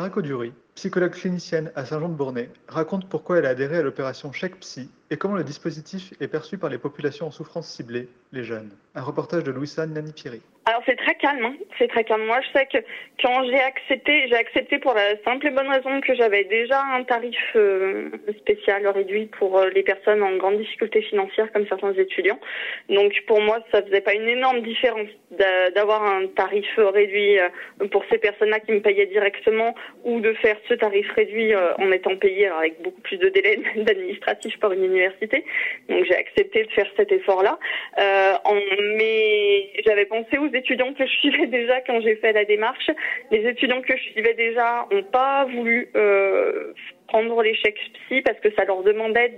Sarah Coduri, psychologue clinicienne à Saint-Jean-de-Bournay, raconte pourquoi elle a adhéré à l'opération Chèque Psy et comment le dispositif est perçu par les populations en souffrance ciblée, les jeunes. Un reportage de Louisa Nani-Piri. Alors c'est très calme, hein. c'est très calme. Moi je sais que quand j'ai accepté, j'ai accepté pour la simple et bonne raison que j'avais déjà un tarif euh, spécial réduit pour euh, les personnes en grande difficulté financière comme certains étudiants. Donc pour moi ça faisait pas une énorme différence d'avoir un tarif réduit euh, pour ces personnes-là qui me payaient directement ou de faire ce tarif réduit en étant payé avec beaucoup plus de délais d'administratif par une université. Donc j'ai accepté de faire cet effort-là. mais j'avais pensé aux étudiants que je suivais déjà quand j'ai fait la démarche. Les étudiants que je suivais déjà n'ont pas voulu euh, prendre l'échec psy parce que ça leur demandait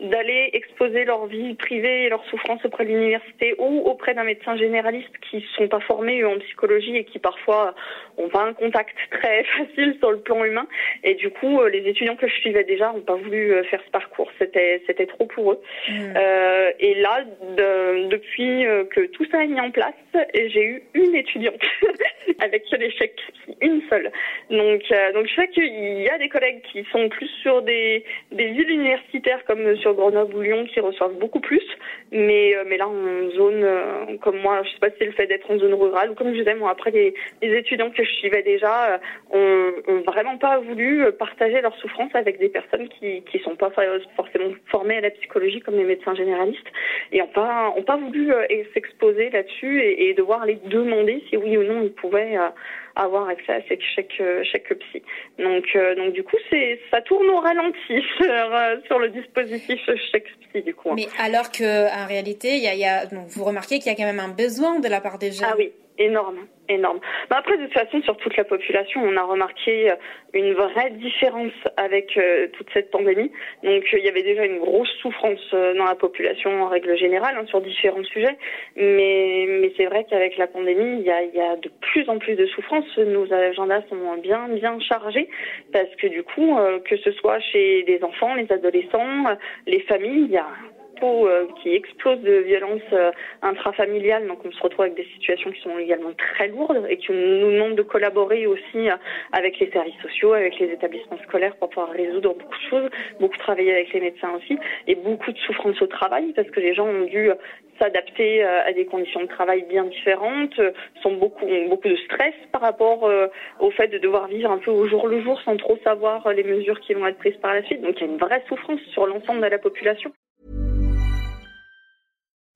d'aller exposer leur vie privée et leurs souffrances auprès de l'université ou auprès d'un médecin généraliste qui sont pas formés en psychologie et qui parfois ont pas un contact très facile sur le plan humain. Et du coup, euh, les étudiants que je suivais déjà n'ont pas voulu euh, faire ce parcours. C'était c'était trop pour eux. Mmh. Euh, et là, depuis euh, que tout ça est mis en place, j'ai eu une étudiante avec l'échec psy, une seule. Donc donc je sais qu'il y a des collègues qui sont plus sur des, des villes universitaires comme sur Grenoble ou Lyon qui reçoivent beaucoup plus. Mais, euh, mais là, en zone, euh, comme moi, je sais pas si c'est le fait d'être en zone rurale ou comme je disais, moi, après, les, les étudiants que je suivais déjà euh, ont, ont, vraiment pas voulu partager leurs souffrances avec des personnes qui qui sont pas forcément formées à la psychologie comme les médecins généralistes et ont pas ont pas voulu s'exposer là-dessus et, et, devoir les demander si oui ou non ils pouvaient jouer euh, avoir accès à chaque chaque psy. Donc donc du coup c'est ça tourne au ralenti sur, sur le dispositif chaque psy du coup. Mais alors que en réalité il y a, y a donc vous remarquez qu'il y a quand même un besoin de la part des jeunes. Ah oui énorme, énorme. Bah après, de toute façon, sur toute la population, on a remarqué euh, une vraie différence avec euh, toute cette pandémie. Donc, il y avait déjà une grosse souffrance euh, dans la population en règle générale hein, sur différents sujets. Mais, mais c'est vrai qu'avec la pandémie, il y a, y a, de plus en plus de souffrance. Nos agendas sont bien, bien chargés parce que du coup, que ce soit chez les enfants, les adolescents, les familles, il y a euh, qui explose de violence euh, intrafamiliale. Donc on se retrouve avec des situations qui sont également très lourdes et qui nous demandent de collaborer aussi euh, avec les services sociaux, avec les établissements scolaires pour pouvoir résoudre beaucoup de choses, beaucoup travailler avec les médecins aussi et beaucoup de souffrance au travail parce que les gens ont dû s'adapter à des conditions de travail bien différentes, sont beaucoup, ont beaucoup de stress par rapport au fait de devoir vivre un peu au jour le jour sans trop savoir les mesures qui vont être prises par la suite. Donc il y a une vraie souffrance sur l'ensemble de la population.